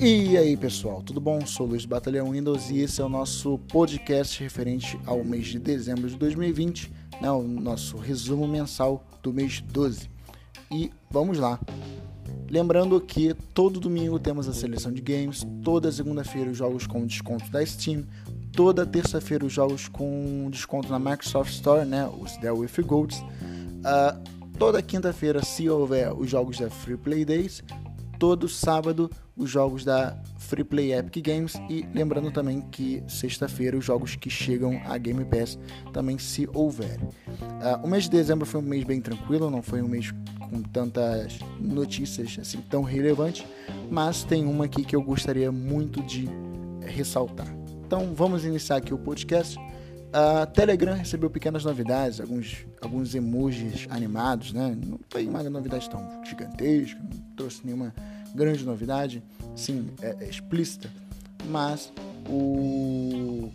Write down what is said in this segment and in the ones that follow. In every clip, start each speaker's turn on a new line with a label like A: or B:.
A: E aí pessoal, tudo bom? Sou Luiz Batalhão Windows e esse é o nosso podcast referente ao mês de dezembro de 2020, né, o nosso resumo mensal do mês 12. E vamos lá. Lembrando que todo domingo temos a seleção de games, toda segunda-feira os jogos com desconto da Steam, toda terça-feira os jogos com desconto na Microsoft Store, né, os Dell With Golds. Uh, toda quinta-feira, se houver os jogos da Free Play Days, todo sábado os jogos da Free Play Epic Games e lembrando também que sexta-feira os jogos que chegam a Game Pass também se houver. Uh, o mês de dezembro foi um mês bem tranquilo, não foi um mês com tantas notícias assim tão relevantes, mas tem uma aqui que eu gostaria muito de ressaltar. Então vamos iniciar aqui o podcast. A Telegram recebeu pequenas novidades, alguns, alguns emojis animados, né? Não foi uma novidade tão gigantesca, não trouxe nenhuma grande novidade, sim, é, é explícita, mas o,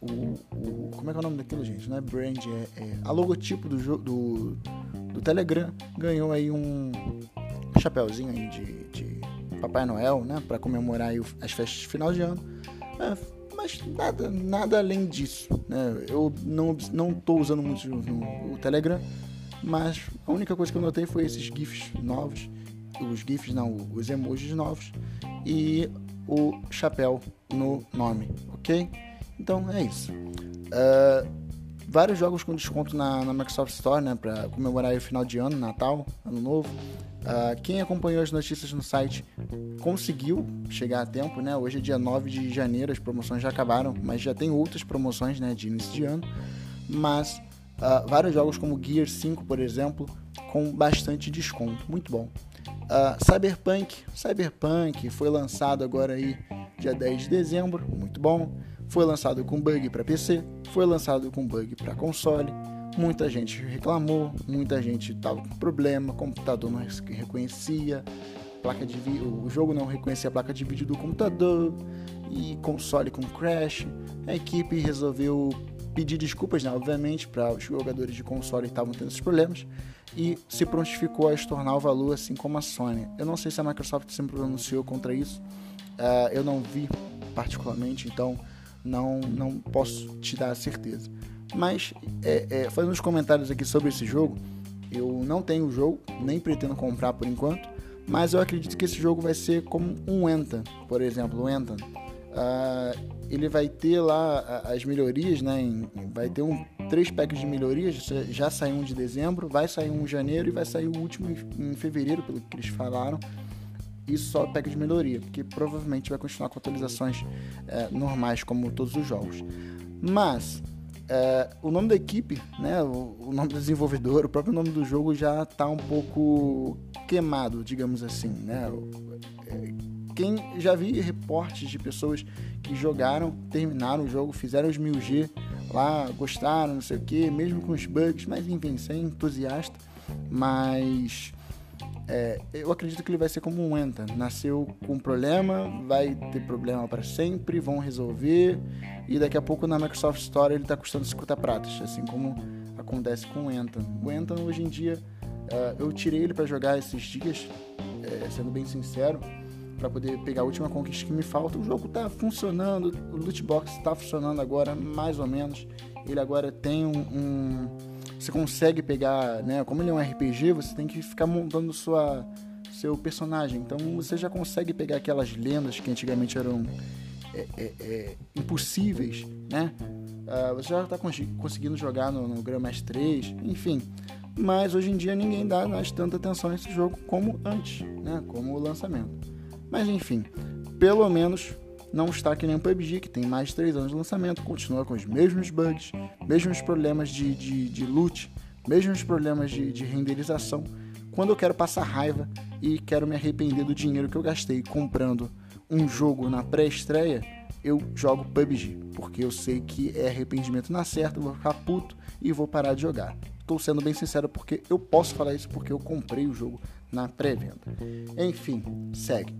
A: o, o, Como é que é o nome daquilo, gente? Não é brand, é, é a logotipo do, do, do Telegram ganhou aí um chapéuzinho aí de, de Papai Noel, né? Para comemorar as festas de final de ano. É, mas nada, nada além disso. Né? Eu não não estou usando muito no, o Telegram, mas a única coisa que eu notei foi esses GIFs novos, os GIFs não, os emojis novos e o chapéu no nome, ok? Então é isso. Uh, vários jogos com desconto na, na Microsoft Store, né, para comemorar o final de ano, Natal, Ano Novo. Uh, quem acompanhou as notícias no site conseguiu chegar a tempo, né? Hoje é dia 9 de janeiro, as promoções já acabaram, mas já tem outras promoções, né, de início de ano. Mas uh, vários jogos como Gear 5, por exemplo, com bastante desconto, muito bom. Uh, Cyberpunk, Cyberpunk foi lançado agora aí dia 10 de dezembro, muito bom. Foi lançado com bug para PC, foi lançado com bug para console Muita gente reclamou, muita gente estava com problema, computador não reconhecia, placa de o jogo não reconhecia a placa de vídeo do computador e console com crash. A equipe resolveu pedir desculpas, né, obviamente, para os jogadores de console que estavam tendo esses problemas e se prontificou a estornar o valor assim como a Sony. Eu não sei se a Microsoft se pronunciou contra isso, uh, eu não vi particularmente, então não, não posso te dar a certeza. Mas, é, é, fazendo uns comentários aqui sobre esse jogo, eu não tenho o jogo, nem pretendo comprar por enquanto, mas eu acredito que esse jogo vai ser como um Anthem, por exemplo, o Anthem. Uh, ele vai ter lá as melhorias, né? Vai ter um, três packs de melhorias, já saiu um de dezembro, vai sair um em janeiro e vai sair o último em, fevereiro, pelo que eles falaram. Isso só pack de melhoria, porque provavelmente vai continuar com atualizações é, normais, como todos os jogos. Mas é, o nome da equipe, né, o, o, nome do desenvolvedor, o próprio nome do jogo já está um pouco queimado, digamos assim. Né? É, quem já vi reportes de pessoas que jogaram, terminaram o jogo, fizeram os 1000G lá, gostaram, não sei o que, mesmo com os bugs, mas enfim, sem entusiasta. Mas é, eu acredito que ele vai ser como um Enta. Nasceu com um problema, vai ter problema para sempre, vão resolver. E daqui a pouco na Microsoft Store ele está custando 50 pratas, assim como acontece com o Enta. O Enta hoje em dia, uh, eu tirei ele para jogar esses dias, é, sendo bem sincero, para poder pegar a última conquista que me falta. O jogo está funcionando, o loot box está funcionando agora, mais ou menos. Ele agora tem um, um você consegue pegar, né? Como ele é um RPG, você tem que ficar montando sua seu personagem. Então você já consegue pegar aquelas lendas que antigamente eram é, é, é, impossíveis, né? Uh, você já está conseguindo jogar no, no Grandmaster 3, enfim. Mas hoje em dia ninguém dá mais tanta atenção a esse jogo como antes, né? Como o lançamento. Mas enfim, pelo menos não está que nem o PUBG, que tem mais de 3 anos de lançamento, continua com os mesmos bugs, mesmos problemas de, de, de loot, mesmos problemas de, de renderização. Quando eu quero passar raiva e quero me arrepender do dinheiro que eu gastei comprando um jogo na pré-estreia, eu jogo PUBG, porque eu sei que é arrependimento na certa, vou ficar puto e vou parar de jogar. Estou sendo bem sincero porque eu posso falar isso porque eu comprei o jogo na pré-venda. Enfim, segue.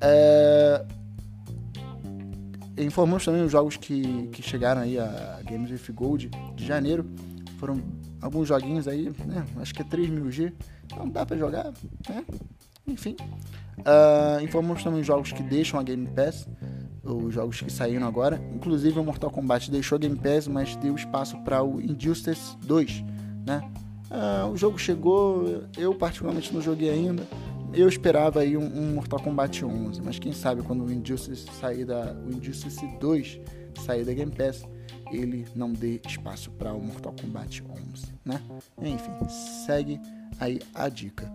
A: É... Informamos também os jogos que, que chegaram aí a Games with Gold de janeiro. Foram alguns joguinhos aí, né? Acho que é 3 mil G. Então dá pra jogar, né? enfim. Uh, informamos também jogos que deixam a Game Pass, os jogos que saíram agora. Inclusive o Mortal Kombat deixou a Game Pass, mas deu espaço para o Injustice 2, né? Uh, o jogo chegou, eu particularmente não joguei ainda. Eu esperava aí um, um, Mortal Kombat 11, mas quem sabe quando o Injustice sair da o Injustice 2 sair da Game Pass, ele não dê espaço para o Mortal Kombat 11, né? Enfim, segue aí a dica.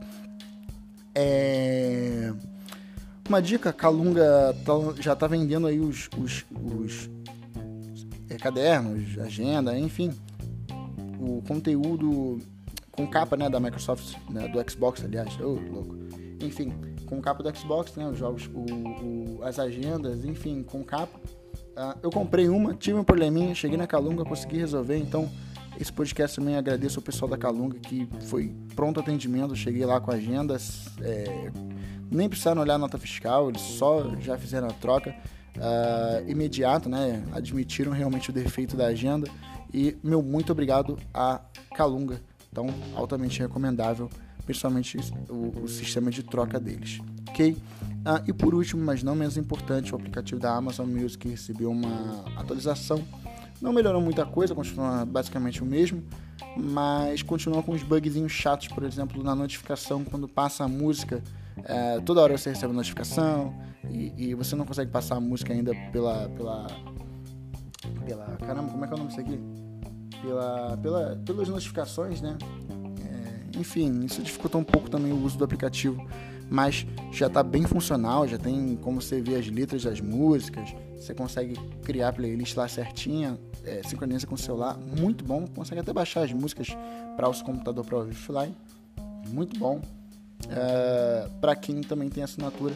A: É... Uma dica, Calunga tá, já está vendendo aí os, os, os é, cadernos, agenda, enfim, o conteúdo com capa né, da Microsoft, né, do Xbox, aliás, oh, louco. Enfim, com capa do Xbox, né, os jogos, o, o, as agendas, enfim, com capa. Uh, eu comprei uma, tive um probleminha, cheguei na Calunga, consegui resolver, então esse podcast também agradeço ao pessoal da Calunga que foi pronto atendimento, cheguei lá com agendas, é, nem precisaram olhar a nota fiscal, eles só já fizeram a troca uh, imediato, né? Admitiram realmente o defeito da agenda e meu muito obrigado a Calunga, então altamente recomendável, principalmente o, o sistema de troca deles, ok? Uh, e por último, mas não menos importante, o aplicativo da Amazon Music recebeu uma atualização não melhorou muita coisa, continua basicamente o mesmo, mas continua com uns bugzinhos chatos, por exemplo, na notificação, quando passa a música, é, toda hora você recebe notificação e, e, você não consegue passar a música ainda pela. pela. pela. caramba, como é que é o nome disso aqui? Pela, pela, pelas notificações, né? Enfim, isso dificulta um pouco também o uso do aplicativo mas já está bem funcional, já tem como você ver as letras das músicas, você consegue criar a playlist lá certinha, é, sincroniza com o celular, muito bom, consegue até baixar as músicas para o seu computador para ouvir offline, muito bom. É, para quem também tem assinatura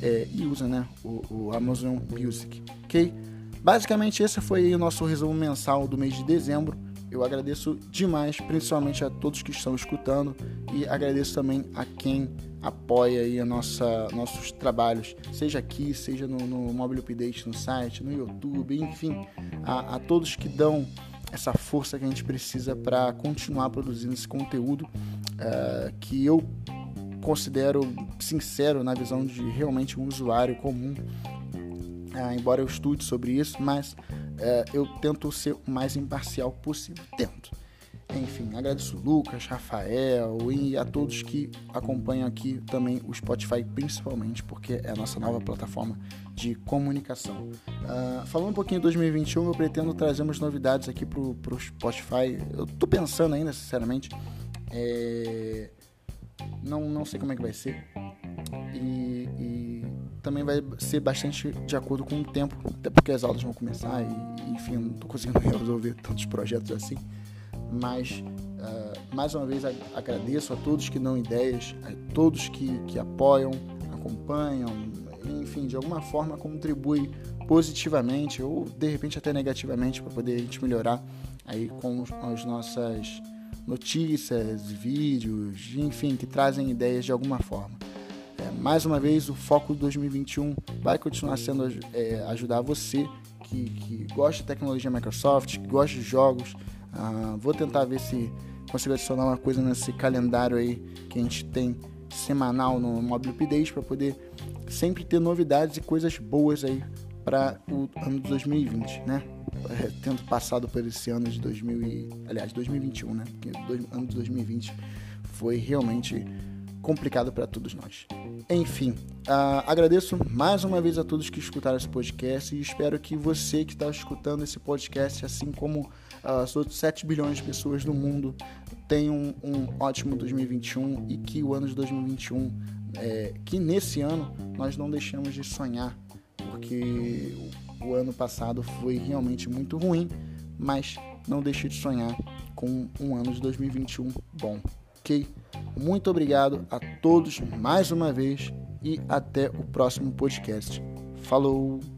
A: é, e usa né, o, o Amazon Music, ok? Basicamente esse foi o nosso resumo mensal do mês de dezembro. Eu agradeço demais, principalmente a todos que estão escutando e agradeço também a quem apoia aí a nossa, nossos trabalhos, seja aqui, seja no, no Mobile Update no site, no YouTube, enfim, a, a todos que dão essa força que a gente precisa para continuar produzindo esse conteúdo uh, que eu considero sincero na visão de realmente um usuário comum, uh, embora eu estude sobre isso, mas uh, eu tento ser o mais imparcial possível. Tento. Enfim, agradeço Lucas, Rafael e a todos que acompanham aqui também o Spotify, principalmente porque é a nossa nova plataforma de comunicação. Uh, falando um pouquinho de 2021, eu pretendo trazer umas novidades aqui pro, pro Spotify. Eu tô pensando ainda, sinceramente. É... Não, não sei como é que vai ser. E, e, também vai ser bastante de acordo com o tempo, até porque as aulas vão começar e, enfim, não tô conseguindo resolver tantos projetos assim. Mas, uh, mais uma vez, agradeço a todos que dão ideias, a todos que, que apoiam, acompanham, enfim, de alguma forma contribui positivamente ou de repente até negativamente para poder a gente melhorar aí com as nossas notícias, vídeos, enfim, que trazem ideias de alguma forma. Mais uma vez, o foco de 2021 vai continuar sendo é, ajudar você que, que gosta de tecnologia Microsoft, que gosta de jogos, ah, vou tentar ver se consigo adicionar uma coisa nesse calendário aí que a gente tem semanal no Mobile Update para poder sempre ter novidades e coisas boas aí para o ano de 2020, né? É, tendo passado por esse ano de 2000 e, aliás, 2021, né? Porque o ano de 2020 foi realmente complicado para todos nós. Enfim, uh, agradeço mais uma vez a todos que escutaram esse podcast e espero que você que está escutando esse podcast, assim como as outras 7 bilhões de pessoas no mundo, tenham um, um ótimo 2021 e que o ano de 2021, é, que nesse ano nós não deixamos de sonhar, porque o ano passado foi realmente muito ruim, mas não deixe de sonhar com um ano de 2021 bom ok? Muito obrigado a todos mais uma vez e até o próximo podcast. Falou!